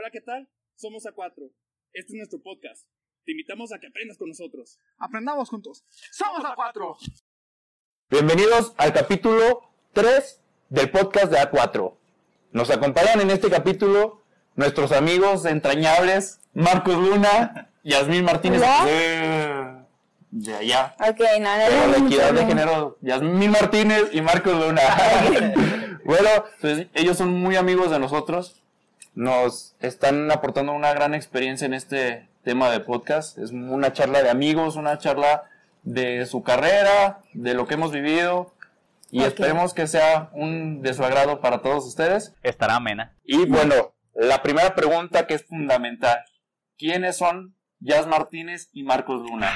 Hola, ¿qué tal? Somos A4. Este es nuestro podcast. Te invitamos a que aprendas con nosotros. Aprendamos juntos. ¡Somos A4! Bienvenidos al capítulo 3 del podcast de A4. Nos acompañan en este capítulo nuestros amigos entrañables Marcos Luna, Yasmín Martínez Hola. de, allá. Ok, no, no, Pero no, la no, equidad de género, Yasmín Martínez y Marcos Luna. bueno, pues ellos son muy amigos de nosotros. Nos están aportando una gran experiencia en este tema de podcast. Es una charla de amigos, una charla de su carrera, de lo que hemos vivido. Y esperemos que sea un de su agrado para todos ustedes. Estará amena. Y bueno, la primera pregunta que es fundamental. ¿Quiénes son Yas Martínez y Marcos Luna?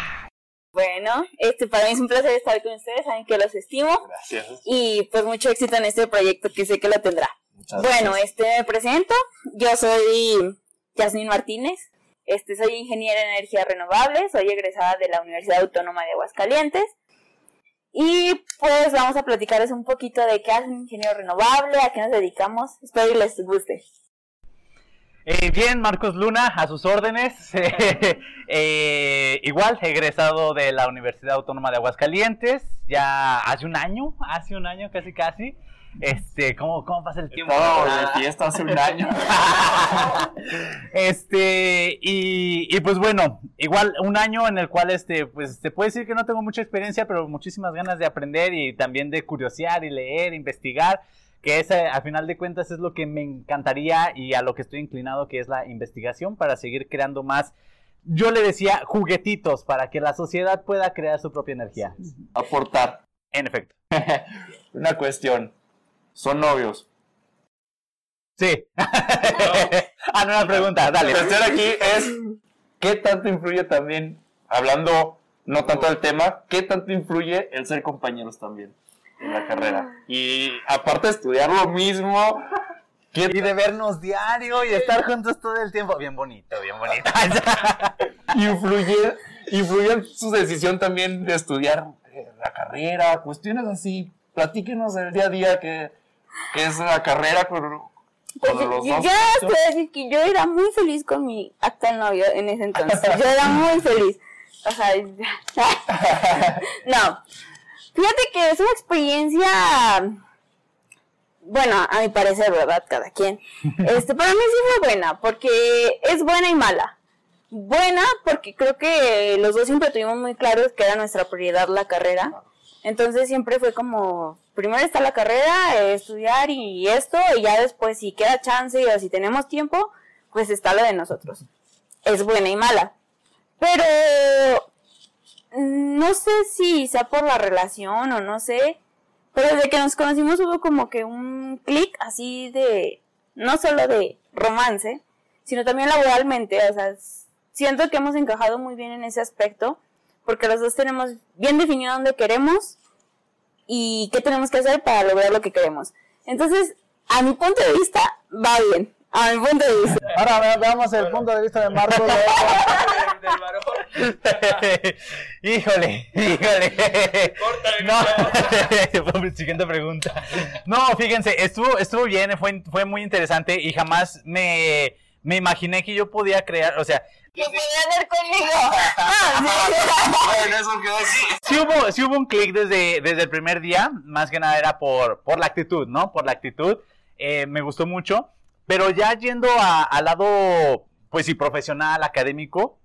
Bueno, este, para mí es un placer estar con ustedes, saben que los estimo Gracias. y pues mucho éxito en este proyecto que sé que lo tendrá. Muchas Bueno, gracias. este, me presento, yo soy Yasmín Martínez, este, soy ingeniera en energías renovables, soy egresada de la Universidad Autónoma de Aguascalientes y pues vamos a platicarles un poquito de qué hace un ingeniero renovable, a qué nos dedicamos, espero que les guste. Eh, bien, Marcos Luna, a sus órdenes. Eh, igual, egresado de la Universidad Autónoma de Aguascalientes, ya hace un año, hace un año casi casi. Este, ¿cómo, cómo pasa el tiempo? Ah. de fiesta hace un año. este, y, y pues bueno, igual un año en el cual este, pues te puedo decir que no tengo mucha experiencia, pero muchísimas ganas de aprender y también de curiosear y leer, investigar, que ese, a final de cuentas es lo que me encantaría y a lo que estoy inclinado, que es la investigación para seguir creando más. Yo le decía juguetitos para que la sociedad pueda crear su propia energía. Aportar. En efecto. Una cuestión. Son novios. Sí. ah, no, una pregunta, dale. La cuestión aquí es qué tanto influye también, hablando no tanto del tema, qué tanto influye el ser compañeros también en la carrera. Y aparte de estudiar lo mismo, ¿qué Y de vernos diario y estar juntos todo el tiempo. Bien bonito, bien bonito. influye, influye en su decisión también de estudiar eh, la carrera, cuestiones así. Platíquenos el día a día que, que es la carrera con, Pues con yo, los yo dos. decir que yo era muy feliz con mi actual novio en ese entonces. Yo era muy feliz. O sea, no. Fíjate que es una experiencia, bueno, a mi parecer, ¿verdad? Cada quien. Este, para mí sí fue buena, porque es buena y mala. Buena porque creo que los dos siempre tuvimos muy claros que era nuestra prioridad la carrera. Entonces siempre fue como, primero está la carrera, eh, estudiar y esto, y ya después si queda chance o si tenemos tiempo, pues está lo de nosotros. Es buena y mala. Pero no sé si sea por la relación o no sé, pero desde que nos conocimos hubo como que un clic así de, no solo de romance, sino también laboralmente, o sea, siento que hemos encajado muy bien en ese aspecto, porque los dos tenemos bien definido dónde queremos y qué tenemos que hacer para lograr lo que queremos. Entonces, a mi punto de vista, va bien, a mi punto de vista. Ahora ve- veamos el punto de vista de Marcos. híjole, híjole. No. Siguiente pregunta. No, fíjense, estuvo, estuvo bien, fue, fue muy interesante y jamás me, me imaginé que yo podía crear, o sea, ¿Qué podría hacer conmigo? Bueno, eso quedó así. sí hubo, sí hubo un clic desde, desde el primer día, más que nada era por, por la actitud, ¿no? Por la actitud, eh, me gustó mucho, pero ya yendo a- al lado, pues sí, profesional, académico,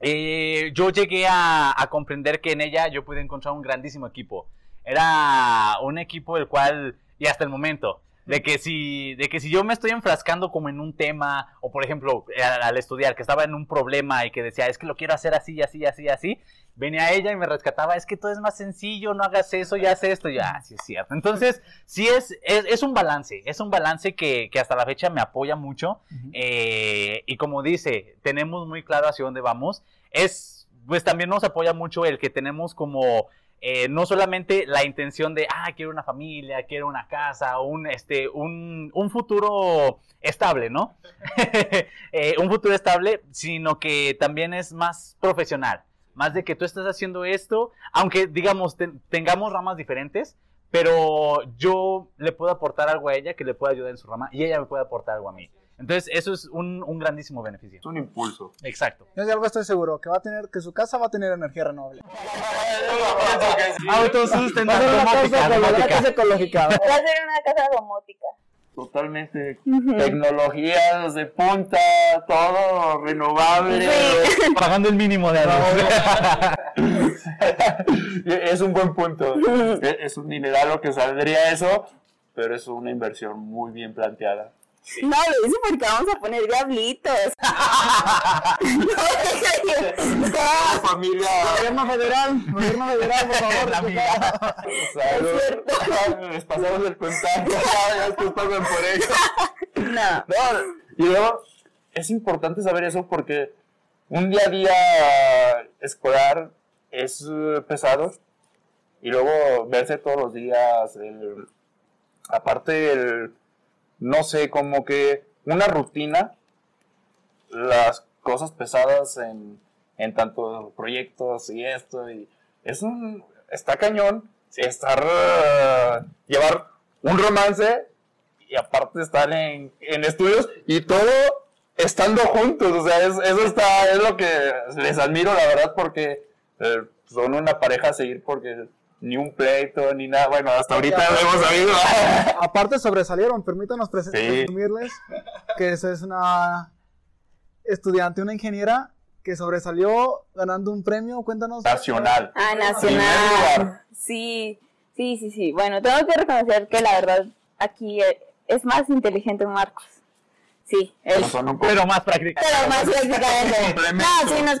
eh, yo llegué a, a comprender que en ella yo pude encontrar un grandísimo equipo. Era un equipo el cual, y hasta el momento, de que si, de que si yo me estoy enfrascando como en un tema, o por ejemplo, al, al estudiar, que estaba en un problema y que decía, es que lo quiero hacer así, así, así, así, venía ella y me rescataba, es que todo es más sencillo, no hagas eso, ya haz esto, ya, sí es cierto. Entonces, sí es, es, es un balance, es un balance que, que hasta la fecha me apoya mucho. eh, y como dice, tenemos muy claro hacia dónde vamos. Es, pues también nos apoya mucho el que tenemos como eh, no solamente la intención de, ah, quiero una familia, quiero una casa, un, este, un, un futuro estable, ¿no? Eh, un futuro estable, sino que también es más profesional, más de que tú estás haciendo esto, aunque digamos ten- tengamos ramas diferentes, pero yo le puedo aportar algo a ella que le pueda ayudar en su rama y ella me puede aportar algo a mí. Entonces, eso es un, un grandísimo beneficio. Es un impulso. Exacto. Yo de algo estoy seguro, que va a tener, que su casa va a tener energía renovable. Autosustentable. Va a ser una casa ecológica. Va a ser una casa domótica. Totalmente. Tecnologías de punta, todo renovable. Sí. Pagando el mínimo de luz. es un buen punto. Es- Es un dineral lo que saldría eso, pero es una inversión muy bien planteada. No, lo hice porque vamos a poner diablitos. La familia. Gobierno federal, gobierno federal, por favor. La amiga. Salud. Les pasamos el contacto. Ya después pagan por ello. no. No, y luego es importante saber eso porque un día a día escolar es eh, pesado y luego verse todos los días, el- aparte el, no sé, como que una rutina, las cosas pesadas en, en tanto proyectos y esto, y es un, está cañón estar, eh, llevar un romance y aparte estar en, en estudios y todo estando juntos, o sea, es- eso está, es lo que les admiro, la verdad, porque eh, son una pareja a seguir porque ni un pleito, ni nada, bueno, hasta ahorita lo hemos sabido. Aparte sobresalieron, permítanos pres- Sí. presumirles que esa es una estudiante, una ingeniera que sobresalió ganando un premio, cuéntanos. Nacional. Ah, nacional. Sí, sí, sí, sí. Bueno, tengo que reconocer que la verdad aquí eh, es más inteligente Marcos. Sí, él. Pero son un poco- Pero más práctica. Pero más prácticamente. Complemento. No, sí, nos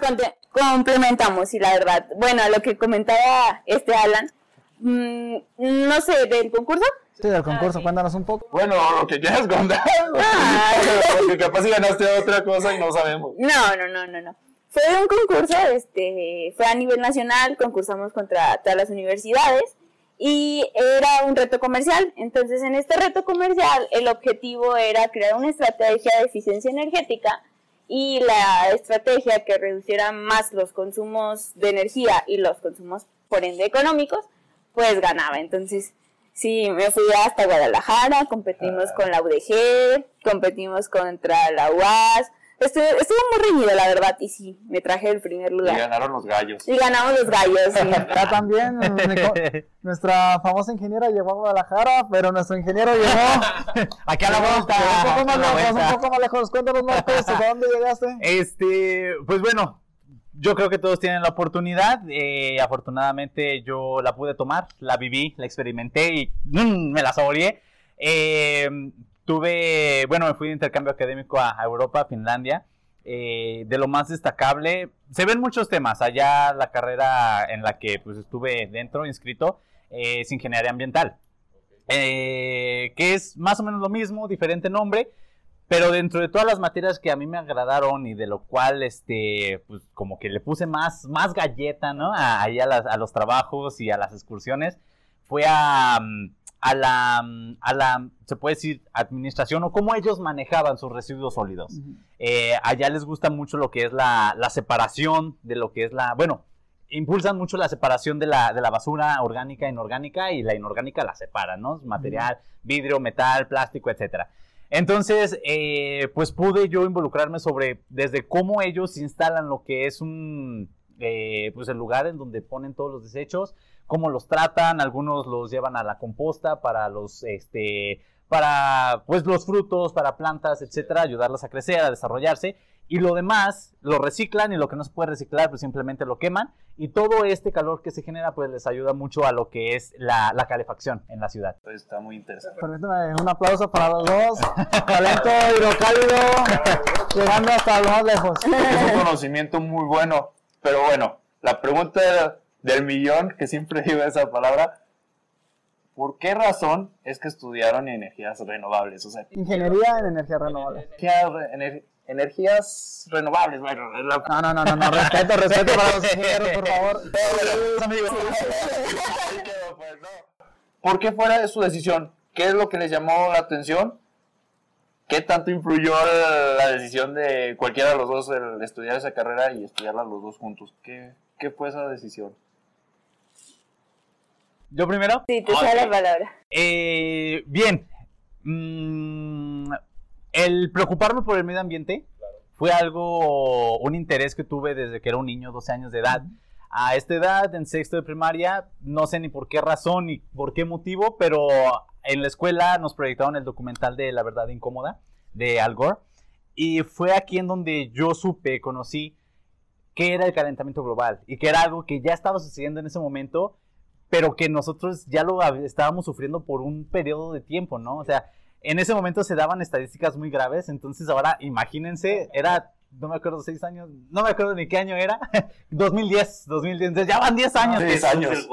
complementamos, sí, la verdad. Bueno, lo que comentaba este Alan, mm, no sé, del concurso. Sí, del concurso, cuéntanos un poco. Bueno, lo que quieras contar. Ah. Porque capaz si ganaste otra cosa y no sabemos. No, no, no, no, no. Fue un concurso, este, fue a nivel nacional, concursamos contra todas las universidades y era un reto comercial. Entonces, en este reto comercial, el objetivo era crear una estrategia de eficiencia energética y la estrategia que reduciera más los consumos de energía y los consumos, por ende, económicos, pues ganaba. Entonces, sí, me fui hasta Guadalajara, competimos con la UDG, competimos contra la UAS. Estuvo, estuvo muy reñido, la verdad, y sí, me traje el primer Y lugar. ganaron los gallos. Y ganamos los gallos, sí. También, co- nuestra famosa ingeniera llegó a Guadalajara, pero nuestro ingeniero llegó Aquí a la vuelta. un poco más lejos, un poco más lejos. Cuéntanos más cosas, ¿a dónde llegaste? Este, pues bueno, yo creo que todos tienen la oportunidad. eh, afortunadamente yo la pude tomar, la viví, la experimenté y mm, me la saboreé. Eh, tuve, bueno, me fui de intercambio académico a, a Europa, a Finlandia. Eh, de lo más destacable, se ven muchos temas. Allá la carrera en la que pues, estuve dentro, inscrito, eh, es ingeniería ambiental. Eh, que es más o menos lo mismo, diferente nombre, pero dentro de todas las materias que a mí me agradaron y de lo cual, este, pues como que le puse más, más galleta, ¿no? A, ahí a, a los trabajos y a las excursiones, fue a, mm, a la, a la, se puede decir, administración o cómo ellos manejaban sus residuos sólidos. Eh, allá les gusta mucho lo que es la, la separación de lo que es la, bueno, impulsan mucho la separación de la, de la basura orgánica e inorgánica y la inorgánica la separan, ¿no? Material, vidrio, metal, plástico, etcétera. Entonces, eh, pues pude yo involucrarme sobre desde cómo ellos instalan lo que es un, eh, pues el lugar en donde ponen todos los desechos, cómo los tratan, algunos los llevan a la composta para los, este, para, pues los frutos, para plantas, etcétera, ayudarlas a crecer, a desarrollarse, y lo demás lo reciclan y lo que no se puede reciclar, pues simplemente lo queman, y todo este calor que se genera, pues les ayuda mucho a lo que es la, la calefacción en la ciudad. Está muy interesante. Permíteme un aplauso para los dos. Talento hidrocálido, llegando hasta lo más lejos. Es un conocimiento muy bueno. Pero bueno, la pregunta del millón, que siempre digo esa palabra, ¿por qué razón es que estudiaron energías renovables? O sea, Ingeniería en energía energías, re- ener- energías renovables, bueno, la- No, no, no, no, no, respeto, respeto para los ingenieros, por favor. Pues. ¿Por qué fuera su decisión? ¿Qué es lo que les llamó la atención? ¿Qué tanto influyó la decisión de cualquiera de los dos el estudiar esa carrera y estudiarla los dos juntos? ¿Qué, qué fue esa decisión? ¿Yo primero? Sí, te sale la palabra. Eh, bien. Mm, el preocuparme por el medio ambiente fue algo, un interés que tuve desde que era un niño, 12 años de edad. A esta edad, en sexto de primaria, no sé ni por qué razón ni por qué motivo, pero en la escuela nos proyectaron el documental de La Verdad Incómoda de Al Gore. Y fue aquí en donde yo supe, conocí qué era el calentamiento global y que era algo que ya estaba sucediendo en ese momento, pero que nosotros ya lo estábamos sufriendo por un periodo de tiempo, ¿no? O sea, en ese momento se daban estadísticas muy graves, entonces ahora imagínense, era, no me acuerdo, seis años, no me acuerdo ni qué año era, 2010, 2010, entonces ya van 10 años. Diez que- años.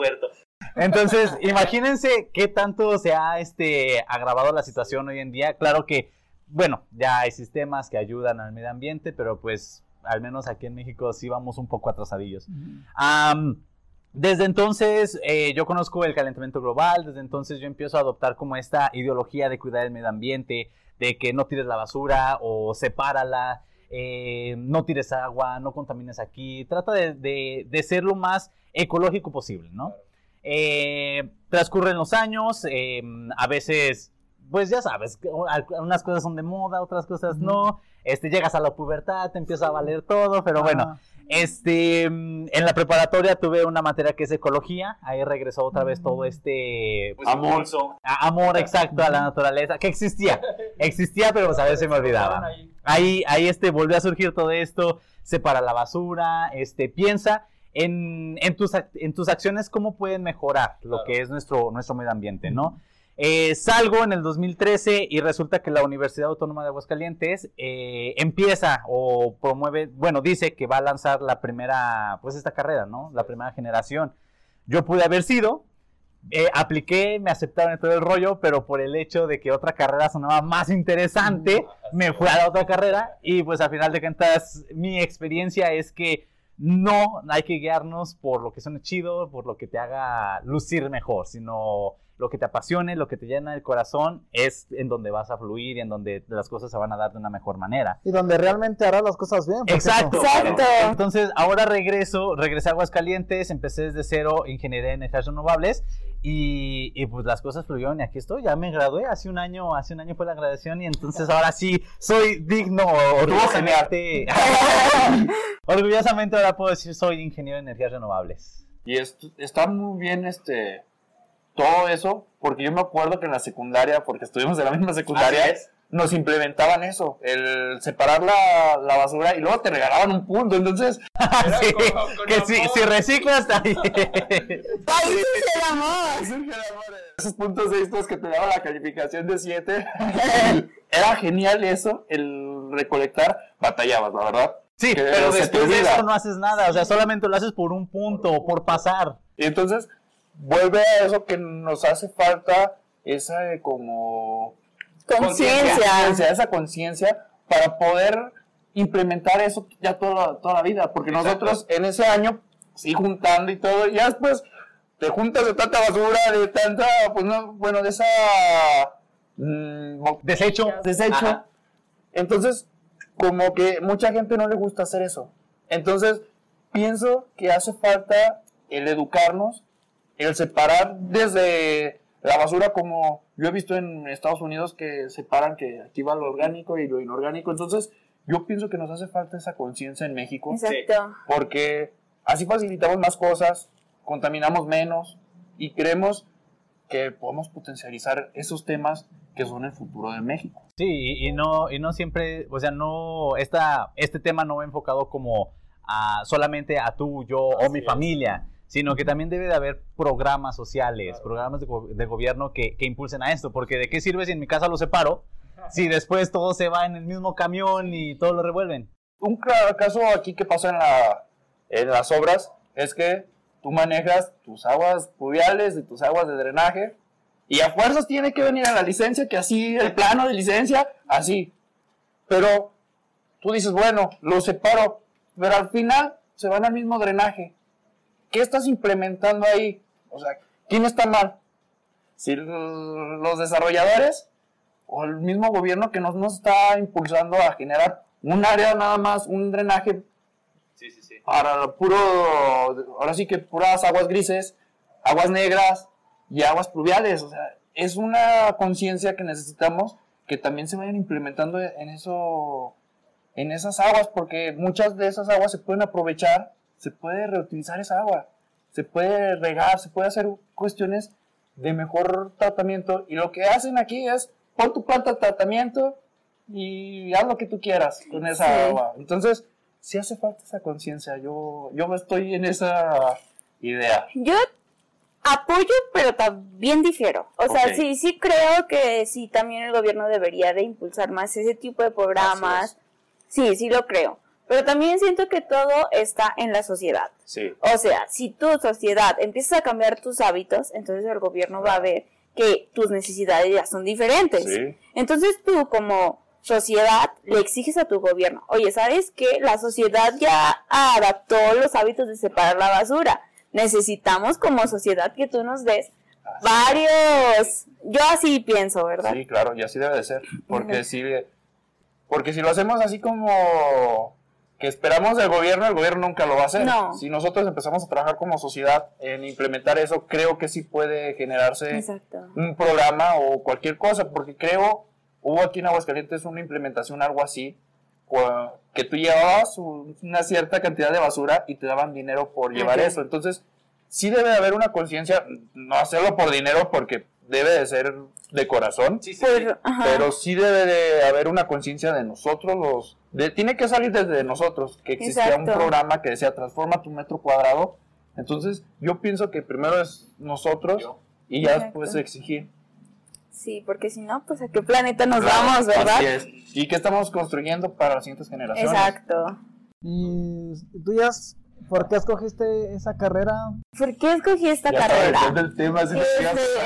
entonces, imagínense qué tanto se ha este, agravado la situación hoy en día. Claro que, bueno, ya hay sistemas que ayudan al medio ambiente, pero pues al menos aquí en México sí vamos un poco atrasadillos. Desde entonces eh, yo conozco el calentamiento global, desde entonces yo empiezo a adoptar como esta ideología de cuidar el medio ambiente, de que no tires la basura o sepárala, eh, no tires agua, no contamines aquí, trata de, de- de ser lo más ecológico posible, ¿no? Eh, transcurren los años, eh, a veces, pues ya sabes, unas cosas son de moda, otras cosas no, este, llegas a la pubertad, te empieza a valer todo, pero bueno, Ah, este, mm, en la preparatoria tuve una materia que es ecología, ahí regresó otra vez todo este pues, Amor. amor exacto a la naturaleza, que existía, existía, pero pues a veces se me olvidaba. Ahí, ahí este, volvió a surgir todo esto, separa la basura, este, piensa en, en, tus, en tus acciones cómo pueden mejorar lo que es nuestro, nuestro medio ambiente, ¿no? Eh, salgo en el 2013 y resulta que la Universidad Autónoma de Aguascalientes eh, empieza o promueve, bueno, dice que va a lanzar la primera, pues esta carrera, ¿no? La primera generación. Yo pude haber sido, eh, apliqué, me aceptaron en todo el rollo, pero por el hecho de que otra carrera sonaba más interesante, me fui a la otra carrera y pues al final de cuentas mi experiencia es que no hay que guiarnos por lo que suene chido, por lo que te haga lucir mejor, sino lo que te apasione, lo que te llena el corazón es en donde vas a fluir y en donde las cosas se van a dar de una mejor manera. Y donde realmente harás las cosas bien. Exacto. Exacto. Entonces, ahora regreso, regresé a Aguascalientes, empecé desde cero ingeniería en energías renovables y, y, pues las cosas fluyeron y aquí estoy, ya me gradué, hace un año, hace un año fue la graduación y entonces ahora sí soy digno, orgullosamente, orgullosamente ahora puedo decir soy ingeniero en energías renovables. Y es- está muy bien este todo eso, porque yo me acuerdo que en la secundaria, porque estuvimos en la misma secundaria, es. Nos implementaban eso, el separar la, la basura y luego te regalaban un punto. Entonces, Sí, como- con que si, amor. si reciclas ahí. ¡Ay, sí, el amor! esos puntos extras que te daba la calificación de 7, era genial eso, el recolectar, batallabas, la verdad. Sí, Que pero después de eso no haces nada, o sea, solamente lo haces por un punto, por pasar. Y entonces vuelve a eso que nos hace falta esa como Conciencia. esa conciencia para poder implementar eso ya toda la, toda la vida, porque nosotros en ese año sí juntando y todo, y ya después te juntas de tanta basura, de tanta, pues no, bueno, de esa mm, Desecho. desecho. Ajá. Entonces, como que mucha gente no le gusta hacer eso. Entonces, pienso que hace falta el educarnos, el separar desde la basura como yo he visto en Estados Unidos que separan que aquí va lo orgánico y lo inorgánico. Entonces, yo pienso que nos hace falta esa conciencia en México Exacto. porque así facilitamos más cosas, contaminamos menos y creemos que podemos potencializar esos temas que son el futuro de México. Sí, y, y no, y no siempre, o sea, no, esta, este tema no va enfocado como a, solamente a tú, yo o mi familia, sino que también debe de haber programas sociales, programas de, go- de gobierno que, que impulsen a esto, porque ¿de qué sirve si en mi casa lo separo? Si después todo se va en el mismo camión y todo lo revuelven. Un caso aquí que pasa en, la, en las obras es que tú manejas tus aguas pluviales y tus aguas de drenaje y a fuerzas tiene que venir a la licencia, que así, el plano de licencia, así. Pero tú dices, bueno, lo separo, pero al final se van al mismo drenaje. ¿Qué estás implementando ahí? O sea, ¿quién está mal? Si los desarrolladores o el mismo gobierno que nos, nos está impulsando a generar un área nada más, un drenaje para puro, ahora sí que puras aguas grises, aguas negras y aguas pluviales. O sea, es una conciencia que necesitamos que también se vayan implementando en eso, en esas aguas, porque muchas de esas aguas se pueden aprovechar, se puede reutilizar esa agua, se puede regar, se puede hacer cuestiones de mejor tratamiento y lo que hacen aquí es pon tu planta de tratamiento y haz lo que tú quieras con esa Sí. agua. Entonces, sí hace falta esa conciencia. Yo, yo estoy en esa idea. Yo apoyo, pero también difiero. O sea, sí, sí creo que sí, también el gobierno debería de impulsar más ese tipo de programas. Sí, sí lo creo. Pero también siento que todo está en la sociedad. Sí. O sea, si tu sociedad empiezas a cambiar tus hábitos, entonces el gobierno va a ver que tus necesidades ya son diferentes. Sí. Entonces tú como sociedad le exiges a tu gobierno, oye, ¿sabes qué? La sociedad ya adaptó los hábitos de separar la basura. Necesitamos como sociedad que tú nos des varios... Yo así pienso, ¿verdad? Sí, claro, y así debe de ser. Porque si, porque si lo hacemos así como que esperamos del gobierno, el gobierno nunca lo va a hacer. No. Si nosotros empezamos a trabajar como sociedad en implementar eso, creo que sí puede generarse Exacto. un programa o cualquier cosa, porque creo, hubo aquí en Aguascalientes una implementación, algo así, que tú llevabas un- una cierta cantidad de basura y te daban dinero por llevar eso. Entonces, sí debe de haber una conciencia, no hacerlo por dinero porque debe de ser de corazón, Sí, sí, Pues, sí. pero sí debe de haber una conciencia de nosotros los... De, tiene que salir desde nosotros, que existía un programa que decía transforma tu metro cuadrado. Entonces, yo pienso que primero es nosotros Yo. y ya Exacto. después exigir. Sí, porque si no, pues a qué planeta nos Claro, vamos, ¿verdad? así es. ¿Y qué estamos construyendo para las siguientes generaciones? Exacto. ¿Y tú ya, por qué escogiste esa carrera? ¿Por qué escogí esta Ya carrera? depende del tema, si no Este,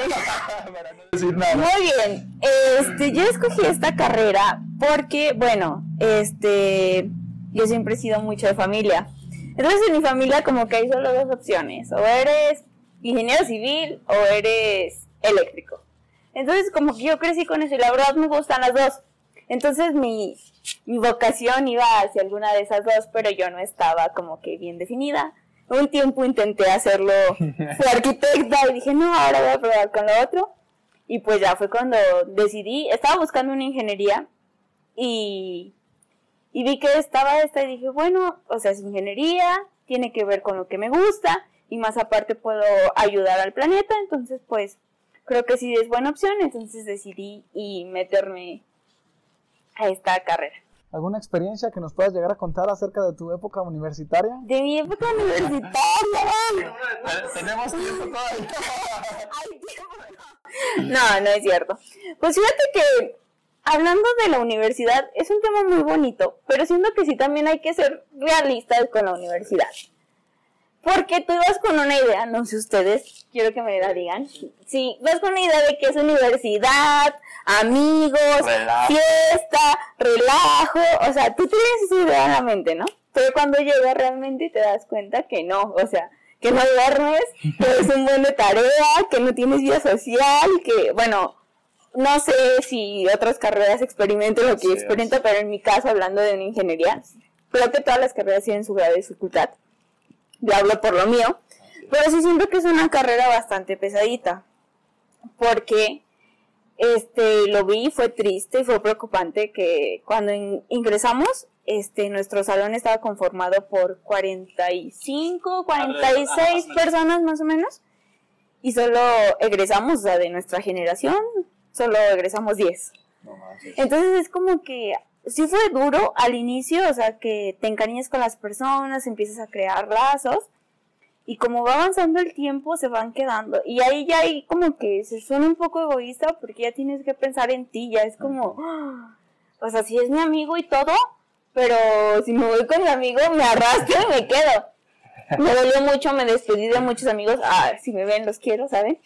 para no decir nada. Muy bien, este, yo escogí esta carrera porque, bueno, este, yo siempre he sido mucho de familia. Entonces en mi familia como que hay solo dos opciones, o eres ingeniero civil o eres eléctrico. Entonces como que yo crecí con eso y la verdad me gustan las dos. Entonces mi, mi vocación iba hacia alguna de esas dos, pero yo no estaba como que bien definida. Un tiempo intenté hacerlo, fui arquitecta y dije, no, ahora voy a probar con lo otro. Y pues ya fue cuando decidí, estaba buscando una ingeniería y, y vi que estaba esta y dije, bueno, o sea, es ingeniería, tiene que ver con lo que me gusta y más aparte puedo ayudar al planeta, entonces pues creo que sí es buena opción, entonces decidí y meterme a esta carrera. ¿Alguna experiencia que nos puedas llegar a contar acerca de tu época universitaria? De mi época universitaria. Tenemos tiempo todavía. Ay, Dios. No, no es cierto. Pues fíjate que hablando de la universidad es un tema muy bonito, pero siento que sí también hay que ser realistas con la universidad. Porque tú vas con una idea, no sé ustedes, quiero que me la digan. Sí, vas con una idea de que es universidad, amigos, Relajo. fiesta, relajo, o sea, tú tienes esa idea en la mente, ¿no? Pero cuando llegas realmente te das cuenta que no, o sea, que no duermes, que es un buen de tarea, que no tienes vida social, que, bueno, no sé si otras carreras experimentan lo que es. experimento, pero en mi caso, hablando de una ingeniería, creo que todas las carreras tienen su grado de dificultad. Yo hablo por lo mío, pero sí siento que es una carrera bastante pesadita, porque este lo vi, fue triste y fue preocupante que cuando in- ingresamos, este nuestro salón estaba conformado por 45, 46 personas más o menos, y solo egresamos, o sea, de nuestra generación, solo egresamos 10. No manches. Entonces es como que sí fue duro al inicio, o sea, que te encariñas con las personas, empiezas a crear lazos y como va avanzando el tiempo se van quedando y ahí ya hay como que se suena un poco egoísta porque ya tienes que pensar en ti, ya es como, ¡ah! o sea, si es mi amigo y todo, pero si me voy con mi amigo me arrastro y me quedo. Me dolió mucho, me despedí de muchos amigos, ah, si me ven los quiero, ¿saben?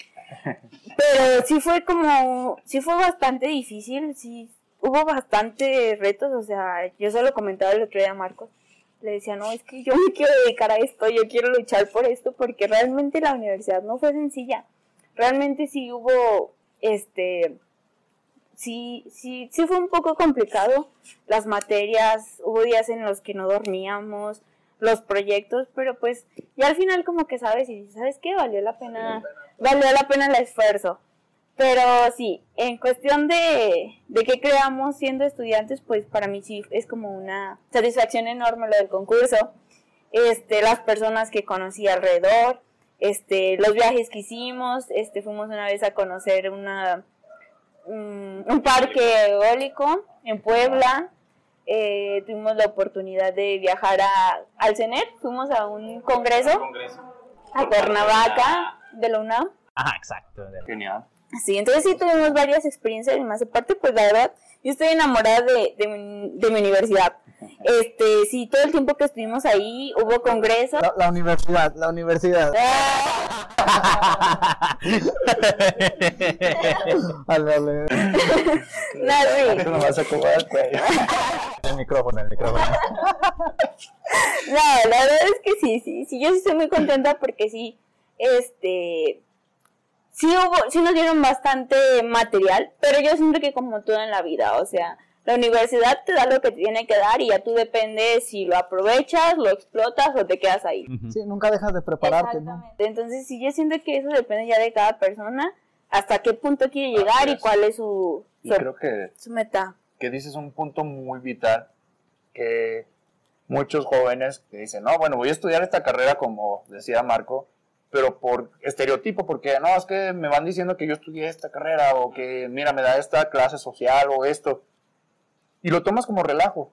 Pero sí fue como, sí fue bastante difícil, sí hubo bastante retos, o sea, yo solo comentaba el otro día a Marcos, le decía, no, es que yo me quiero dedicar a esto, yo quiero luchar por esto, porque realmente la universidad no fue sencilla, realmente sí hubo, este, sí, sí, sí fue un poco complicado, las materias, hubo días en los que no dormíamos, los proyectos, pero pues ya al final como que sabes y dices, ¿sabes qué? Valió la pena, valió la pena el esfuerzo. Pero sí, en cuestión de, de qué creamos siendo estudiantes, pues para mí sí es como una satisfacción enorme lo del concurso. Este, las personas que conocí alrededor, este, los viajes que hicimos, este, fuimos una vez a conocer una, un, un parque eólico en Puebla, eh, tuvimos la oportunidad de viajar a, al CENER, fuimos a un congreso, a Cuernavaca de la UNAM. Ajá, exacto. Genial. Sí, entonces sí tuvimos varias experiencias y más aparte, pues la verdad, yo estoy enamorada de, de, mi, de mi universidad. Este, sí, todo el tiempo que estuvimos ahí hubo congresos. La, la universidad, la universidad. Vale, vale. No, sí. Tú nomás acomodas, güey. El micrófono, el micrófono. No, la verdad es que sí, sí, sí, yo sí estoy muy contenta porque sí, este, sí hubo, sí nos dieron bastante material, pero yo siento que como todo en la vida, o sea, la universidad te da lo que te tiene que dar y ya tú depende si lo aprovechas, lo explotas o te quedas ahí. Sí, nunca dejas de prepararte, ¿no? Exactamente. Entonces, sí, yo siento que eso depende ya de cada persona, hasta qué punto quiere llegar y cuál es su, creo que, su meta. que dices un punto muy vital que muchos jóvenes que dicen, no, bueno, voy a estudiar esta carrera como decía Marco, pero por estereotipo, porque no, es que me van diciendo que yo estudié esta carrera o que, mira, me da esta clase social o esto. Y lo tomas como relajo,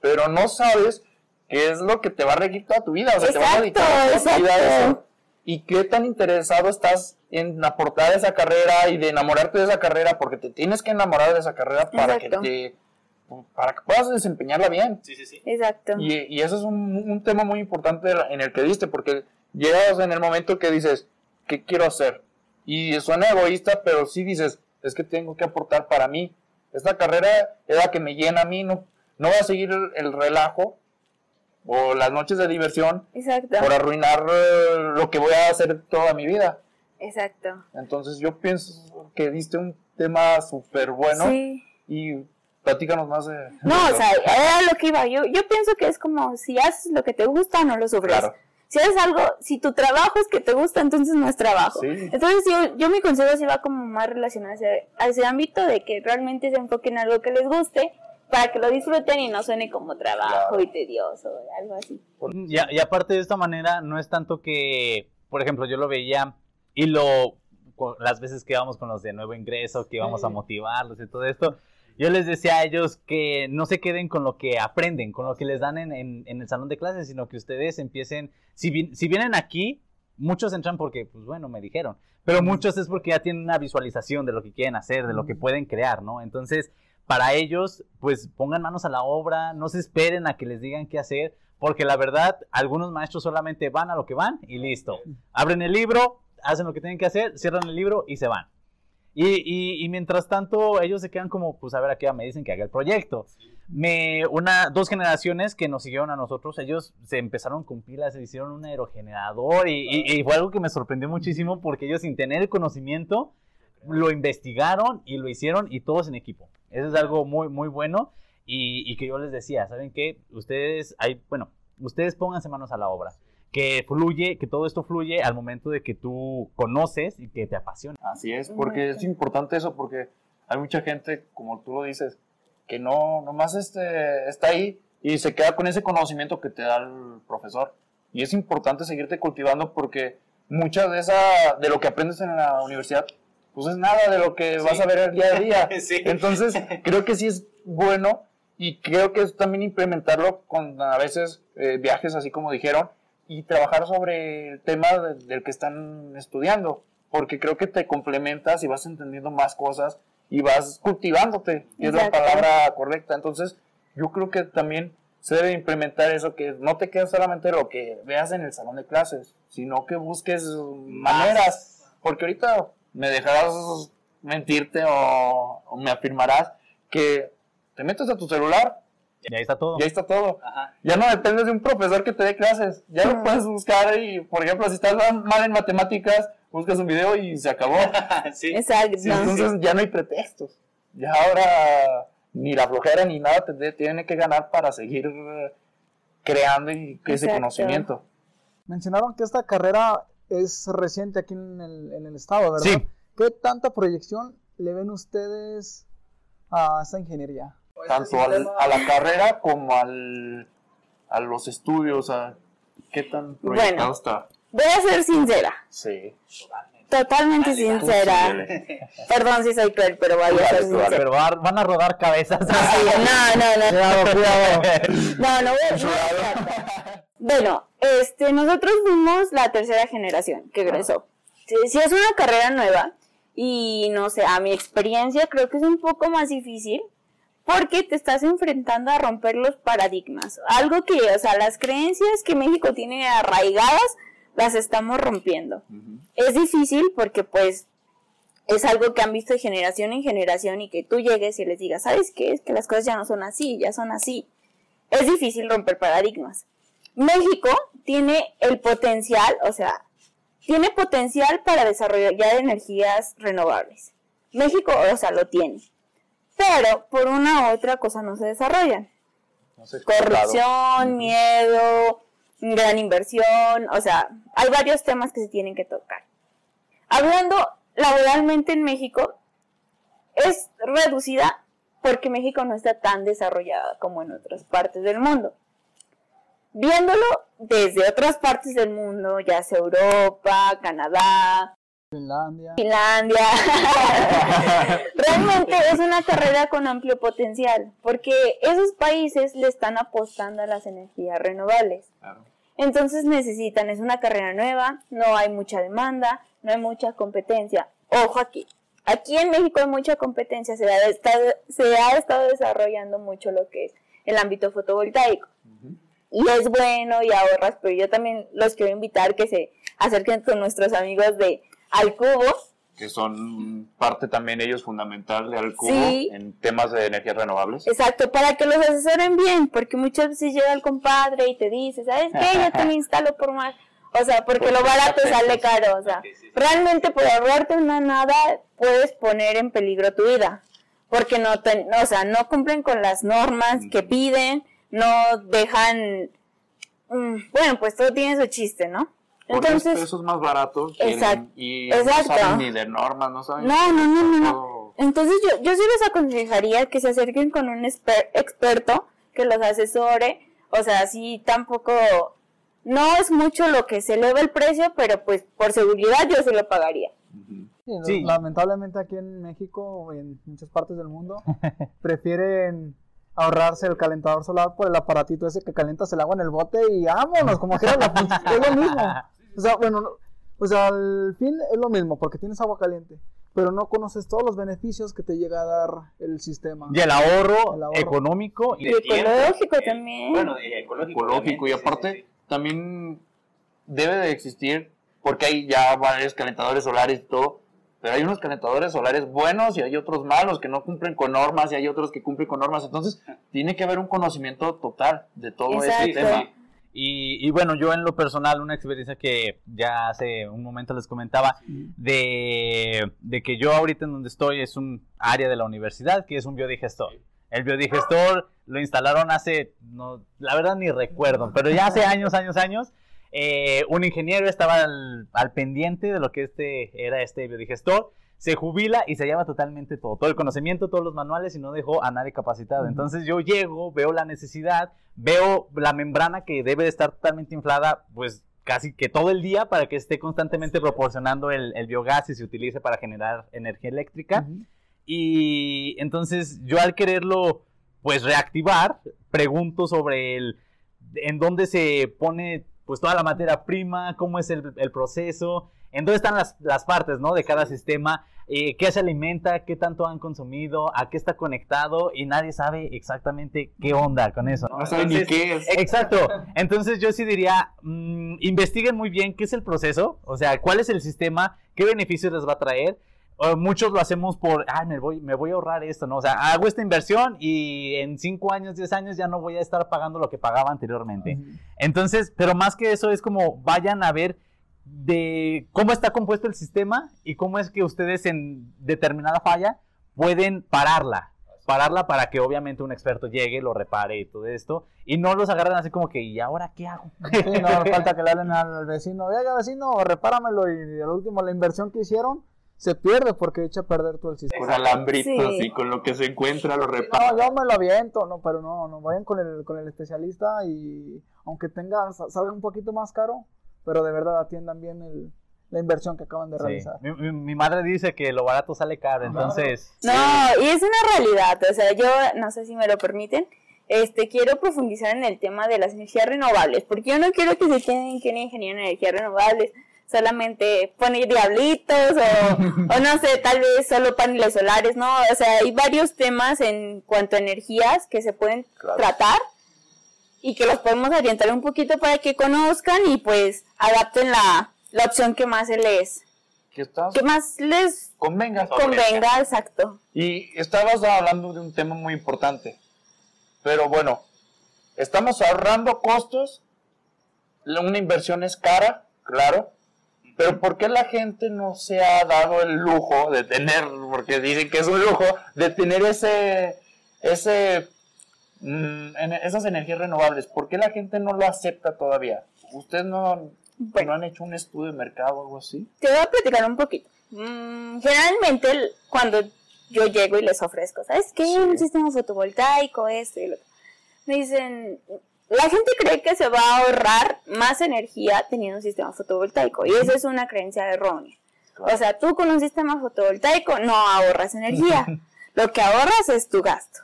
pero no sabes qué es lo que te va a regir toda tu vida, o sea, te vas a dedicar Exacto, toda tu vida a eso. exacto. Y qué tan interesado estás en aportar esa carrera y de enamorarte de esa carrera, porque te tienes que enamorar de esa carrera para Exacto. que te para que puedas desempeñarla bien. Sí, sí, sí. Exacto. Y, y eso es un, un tema muy importante en el que diste, porque llegas en el momento que dices, ¿qué quiero hacer? Y suena egoísta, pero sí dices, es que tengo que aportar para mí. Esta carrera es la que me llena a mí, no, no voy a seguir el, el relajo o las noches de diversión Exacto. por arruinar eh, lo que voy a hacer toda mi vida. Exacto. Entonces yo pienso que diste un tema súper bueno Sí. y platícanos más de... No, o sea, era lo que iba. Yo, yo pienso que es como si haces lo que te gusta, no lo sufres. Claro. Si haces algo, si tu trabajo es que te gusta, entonces no es trabajo. Sí. Entonces yo, yo mi consejo sí va como más relacionado a ese, a ese ámbito de que realmente se enfoquen en algo que les guste para que lo disfruten y no suene como trabajo Claro. y tedioso, algo así. Y, a- y aparte de esta manera, no es tanto que, por ejemplo, yo lo veía y lo, las veces que íbamos con los de nuevo ingreso, que íbamos a motivarlos y todo esto, yo les decía a ellos que no se queden con lo que aprenden, con lo que les dan en, en- en el salón de clases, sino que ustedes empiecen, si, vi- si vienen aquí, muchos entran porque, pues bueno, me dijeron, pero muchos es porque ya tienen una visualización de lo que quieren hacer, de lo que pueden crear, ¿no? Entonces, para ellos, pues pongan manos a la obra, no se esperen a que les digan qué hacer, porque la verdad, algunos maestros solamente van a lo que van y listo. Abren el libro, hacen lo que tienen que hacer, cierran el libro y se van. Y, y- y mientras tanto, ellos se quedan como, pues a ver, aquí me dicen que haga el proyecto. Me, una, dos generaciones que nos siguieron a nosotros, ellos se empezaron con pilas, se hicieron un aerogenerador y, fue algo que me sorprendió muchísimo porque ellos sin tener el conocimiento lo investigaron y lo hicieron y todos en equipo. Eso es algo muy, muy bueno y, y que yo les decía, ¿saben qué? Ustedes, hay, bueno, ustedes pónganse manos a la obra. Que fluye, que todo esto fluye al momento de que tú conoces y que te apasiona. Así es, porque es importante eso, porque hay mucha gente, como tú lo dices, que no, nomás este, está ahí y se queda con ese conocimiento que te da el profesor. Y es importante seguirte cultivando porque mucha de esa, de lo que aprendes en la universidad, pues es nada de lo que vas a ver el día a día. Sí. Entonces, creo que sí es bueno y creo que es también implementarlo con a veces eh, viajes, así como dijeron, y trabajar sobre el tema de- del que están estudiando, porque creo que te complementas y vas entendiendo más cosas y vas cultivándote, que es la palabra correcta. Entonces, yo creo que también se debe implementar eso, que no te quedes solamente lo que veas en el salón de clases, sino que busques maneras, porque ahorita me dejarás mentirte o, o me afirmarás que te metes a tu celular Y ahí está todo. y ahí está todo. Ajá. Ya no dependes de un profesor que te dé clases. Ya lo puedes buscar y, por ejemplo, si estás mal en matemáticas, buscas un video y se acabó. sí. Exacto. Sí, entonces ya no hay pretextos. Ya ahora ni la flojera ni nada te tiene que ganar para seguir eh, creando y ese Exacto. conocimiento. Mencionaron que esta carrera es reciente aquí en el, en el estado, ¿verdad? Sí. ¿qué tanta proyección le ven ustedes a esta ingeniería? Tanto al- a la carrera como al, a los estudios, a qué tan proyectado Bueno. está. Voy a ser sincera, Sí. totalmente sincera. Perdón si soy cruel, pero voy a Dale, ser sincera. Pero va- van a rodar cabezas. Sí, no, no, no. Cuidado, cuidado. No, no voy a- no voy a- Bueno, este, nosotros fuimos la tercera generación que egresó. Si, si es una carrera nueva y no sé, a mi experiencia creo que es un poco más difícil porque te estás enfrentando a romper los paradigmas. Algo que, o sea, las creencias que México tiene arraigadas las estamos rompiendo. Es difícil porque pues es algo que han visto de generación en generación y que tú llegues y les digas, ¿sabes qué? Es que las cosas ya no son así, ya son así. Es difícil romper paradigmas. México tiene el potencial, o sea, tiene potencial para desarrollar energías renovables. México, o sea, lo tiene. Pero por una u otra cosa no se desarrollan No corrupción, miedo, gran inversión, o sea, hay varios temas que se tienen que tocar. Hablando laboralmente en México, es reducida porque México no está tan desarrollada como en otras partes del mundo. Viéndolo desde otras partes del mundo, ya sea Europa, Canadá, Finlandia. Finlandia. Realmente es una carrera con amplio potencial, porque esos países le están apostando a las energías renovables. Claro. Entonces necesitan, es una carrera nueva, no hay mucha demanda, no hay mucha competencia. Ojo aquí, aquí en México hay mucha competencia, se ha estado, se ha estado desarrollando mucho lo que es el ámbito fotovoltaico. Y es bueno y ahorras, pero yo también los quiero invitar que se acerquen con nuestros amigos de Al Cubo, Que son parte también ellos fundamental de Alcubo Sí. en temas de energías renovables. Exacto, para que los asesoren bien, porque muchas veces llega el compadre y te dice, ¿sabes qué? Yo te lo instalo por más. O sea, porque Por lo barato 30 sale caro. O sea, realmente por ahorrarte una nada puedes poner en peligro tu vida. Porque no, te- no, o sea, no cumplen con las normas que piden, no dejan. mm, bueno, pues todo tiene su chiste, ¿no? Por Entonces, 10 pesos más baratos quieren- Exacto, y exacto. no saben ni de normas, no saben. No, no, no, no. Entonces yo, yo sí les aconsejaría que se acerquen con un exper- experto que los asesore. O sea, sí, tampoco, no es mucho lo que se eleva el precio, pero pues por seguridad yo se lo pagaría. Ujú. Sí, Sí. Lamentablemente aquí en México o en muchas partes del mundo prefieren ahorrarse el calentador solar por el aparatito ese que calientas el agua en el bote y vámonos, como que la es lo mismo. O sea, bueno, no- o sea, al fin es lo mismo porque tienes agua caliente, pero no conoces todos los beneficios que te llega a dar el sistema. Y el ahorro, El ahorro. económico Y ecológico también. Bueno, y ecológico. ecológico y aparte sí, sí, también debe de existir porque hay ya varios calentadores solares y todo pero hay unos calentadores solares buenos y hay otros malos que no cumplen con normas y hay otros que cumplen con normas entonces tiene que haber un conocimiento total de todo este Exacto. tema Y, y bueno, yo en lo personal, una experiencia que ya hace un momento les comentaba, de, de que yo ahorita en donde estoy es un área de la universidad que es un biodigestor. El biodigestor lo instalaron hace, no, la verdad ni recuerdo, pero ya hace años, años, años. Eh, un ingeniero estaba al, al pendiente de lo que este era este biodigestor. Se jubila y se lleva totalmente todo, todo el conocimiento, todos los manuales y no dejó a nadie capacitado. Entonces yo llego, veo la necesidad, veo la membrana que debe de estar totalmente inflada, pues casi que todo el día para que esté constantemente proporcionando el, el biogás y se utilice para generar energía eléctrica. Y entonces yo al quererlo pues reactivar, pregunto sobre el en dónde se pone pues toda la materia prima, cómo es el, el proceso, en dónde están las, las partes, ¿no? De cada sistema, eh, qué se alimenta, qué tanto han consumido, a qué está conectado y nadie sabe exactamente qué onda con eso, ¿no? no saben ni qué es Exacto. Entonces yo sí diría, mm, investiguen muy bien qué es el proceso, o sea, cuál es el sistema, qué beneficios les va a traer. Muchos lo hacemos por, ah, me voy, me voy a ahorrar esto, ¿no? O sea, hago esta inversión y en 5 años, 10 años ya no voy a estar pagando lo que pagaba anteriormente. Entonces, pero más que eso es como vayan a ver de cómo está compuesto el sistema y cómo es que ustedes en determinada falla pueden pararla. Pararla para que obviamente un experto llegue, lo repare y todo esto. Y no los agarren así como que, ¿y ahora qué hago? Sí, no falta que le hablen al vecino, oiga vecino, repáramelo y al último la inversión que hicieron se pierde porque echa a perder todo el sistema. Con alambritos Sí. y con lo que se encuentra lo repara. No, yo me lo aviento, no, pero no, no, vayan con el, con el especialista y aunque tenga, sa- salga un poquito más caro, pero de verdad atiendan bien el, la inversión que acaban de Sí. realizar. Mi, mi- mi madre dice que lo barato sale caro, entonces... No, y es una realidad, o sea, yo no sé si me lo permiten, este, quiero profundizar en el tema de las energías renovables, porque yo no quiero que se queden que un ingeniero en energías renovables solamente pone diablitos o, o no sé, tal vez solo paneles solares, no, o sea, hay varios temas en cuanto a energías que se pueden Claro. tratar y que los podemos orientar un poquito para que conozcan y pues adapten la, la opción que más se les, Que estás que más les convenga. convenga, exacto. Y estabas hablando de un tema muy importante. Pero bueno, estamos ahorrando costos. Una inversión es cara, claro. Pero ¿por qué la gente no se ha dado el lujo de tener, porque dicen que es un lujo, de tener ese, ese, mm, esas energías renovables? ¿Por qué la gente no lo acepta todavía? ¿Ustedes no, Bueno. no han hecho un estudio de mercado o algo así? Te voy a platicar un poquito. Mm, generalmente cuando yo llego y les ofrezco, ¿sabes qué? Sí. Un sistema fotovoltaico, esto y lo otro. Me dicen, la gente cree que se va a ahorrar más energía teniendo un sistema fotovoltaico y esa es una creencia errónea. O sea, tú con un sistema fotovoltaico no ahorras energía. Lo que ahorras es tu gasto.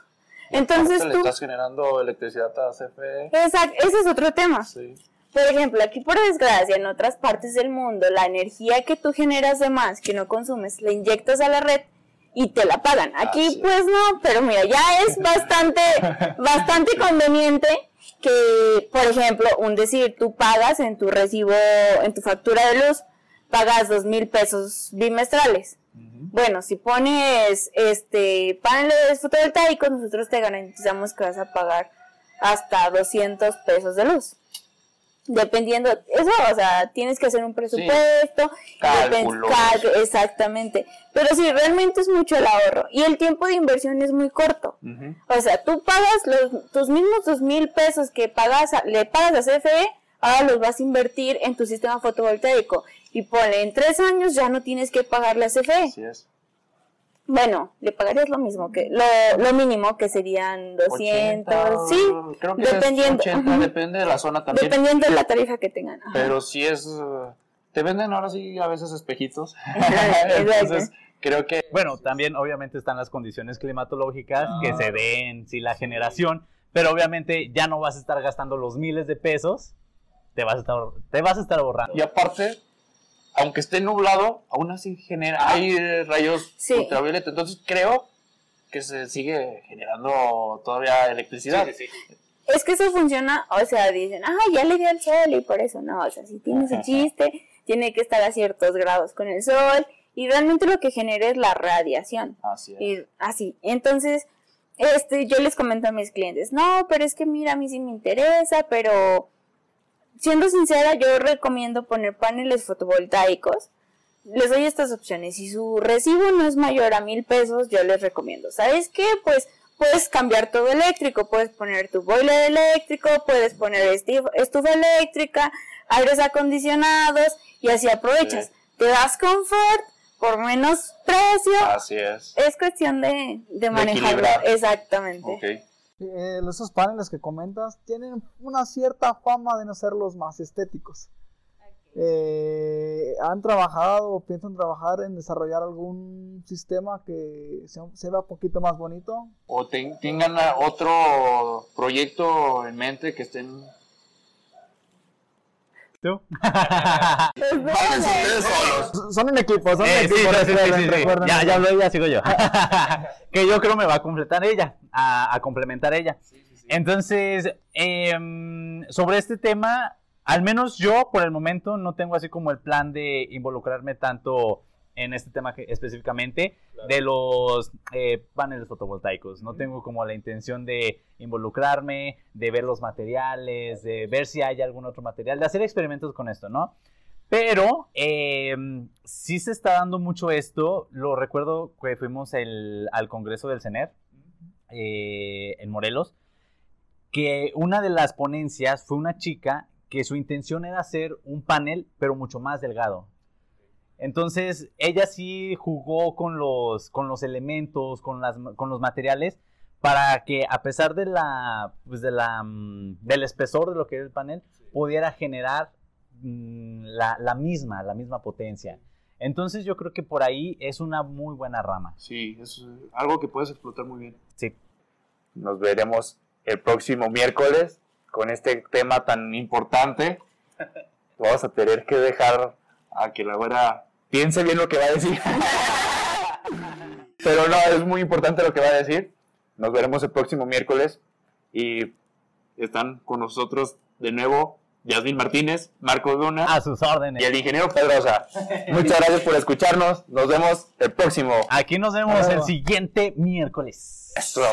Entonces Aparte, le tú... estás generando electricidad a CFE. Exacto, ese es otro tema. Sí. Por ejemplo, aquí por desgracia, en otras partes del mundo, la energía que tú generas de más, que no consumes, la inyectas a la red y te la pagan. Aquí pues no, pero mira, ya es bastante, bastante conveniente que, por ejemplo, un decir, tú pagas en tu recibo, en tu factura de luz, pagas dos mil pesos bimestrales. Bueno, si pones este paneles fotovoltaicos, nosotros te garantizamos que vas a pagar hasta 200 pesos de luz. Dependiendo, eso, o sea, tienes que hacer un presupuesto, cal- exactamente. Pero sí, realmente es mucho el ahorro y el tiempo de inversión es muy corto. O sea, tú pagas los, tus mismos dos mil pesos que pagas a- le pagas a CFE, ahora los vas a invertir en tu sistema fotovoltaico. Y ponle, en tres años ya no tienes que pagarle a CFE. Así es. Bueno, le pagarías lo mismo que, lo, lo mínimo que serían 200, 80, sí, creo que es dependiendo, 80, ajá. depende de la zona también. dependiendo de la tarifa que tengan. ajá. Pero sí es. uh, Te venden ahora sí a veces espejitos. Entonces, creo que. Bueno, también obviamente están las condiciones climatológicas que se den, sí, la generación, pero obviamente ya no vas a estar gastando los miles de pesos, te vas a estar, te vas a estar ahorrando. Y aparte, aunque esté nublado, aún así genera. Hay rayos Sí. ultravioleta. Entonces, creo que se sigue generando todavía electricidad. Es que eso funciona, o sea, dicen, ah, ya le dio el sol y por eso no, o sea, si tiene su chiste, tiene que estar a ciertos grados con el sol y realmente lo que genera es la radiación. Así es. Y así. Entonces, este, yo les comento a mis clientes, no, pero es que mira, a mí sí me interesa, pero siendo sincera, yo recomiendo poner paneles fotovoltaicos. Les doy estas opciones. Si su recibo no es mayor a mil pesos, yo les recomiendo. ¿Sabes qué? Pues puedes cambiar todo eléctrico, puedes poner tu boiler eléctrico, puedes poner estufa eléctrica, aires acondicionados y así aprovechas. Sí. Te das confort por menos precio. Así es. Es cuestión de, de manejarlo. equilibrar. Exactamente. Eh, esos paneles que comentas tienen una cierta fama de no ser los más estéticos. Eh, ¿Han trabajado o piensan trabajar en desarrollar algún sistema que se, se vea un poquito más bonito? O ten- tengan otro proyecto en mente que estén. ¿Tú? Son en equipo, son en Eh, sí, equipo. sí, sí, sí, Ya, ya ella, sigo yo. que yo creo me va a completar ella, a, a complementar ella. Entonces, em, sobre este tema, al menos yo por el momento no tengo así como el plan de involucrarme tanto en este tema que- específicamente de los eh, paneles fotovoltaicos. No tengo como la intención de involucrarme, de ver los materiales, de ver si hay algún otro material, de hacer experimentos con esto, ¿no? Pero eh, sí se está dando mucho esto. Lo recuerdo que fuimos el- al Congreso del CENER eh, en Morelos, que una de las ponencias fue una chica que su intención era hacer un panel, pero mucho más delgado. Entonces, ella sí jugó con los, con los elementos, con, las, con los materiales, para que a pesar de la, pues de la, mm, del espesor de lo que era el panel, pudiera generar mm, la, la misma, la misma potencia. Entonces yo creo que por ahí es una muy buena rama. Sí, es algo que puedes explotar muy bien. Sí. Nos veremos el próximo miércoles con este tema tan importante. Vamos a tener que dejar a que la güera piense bien lo que va a decir. Pero no, es muy importante lo que va a decir. Nos veremos el próximo miércoles y están con nosotros de nuevo Yasmin Martínez, Marcos Luna A sus órdenes. y el ingeniero Pedrosa. Muchas gracias por escucharnos. Nos vemos el próximo. Aquí nos vemos el siguiente miércoles. Eso.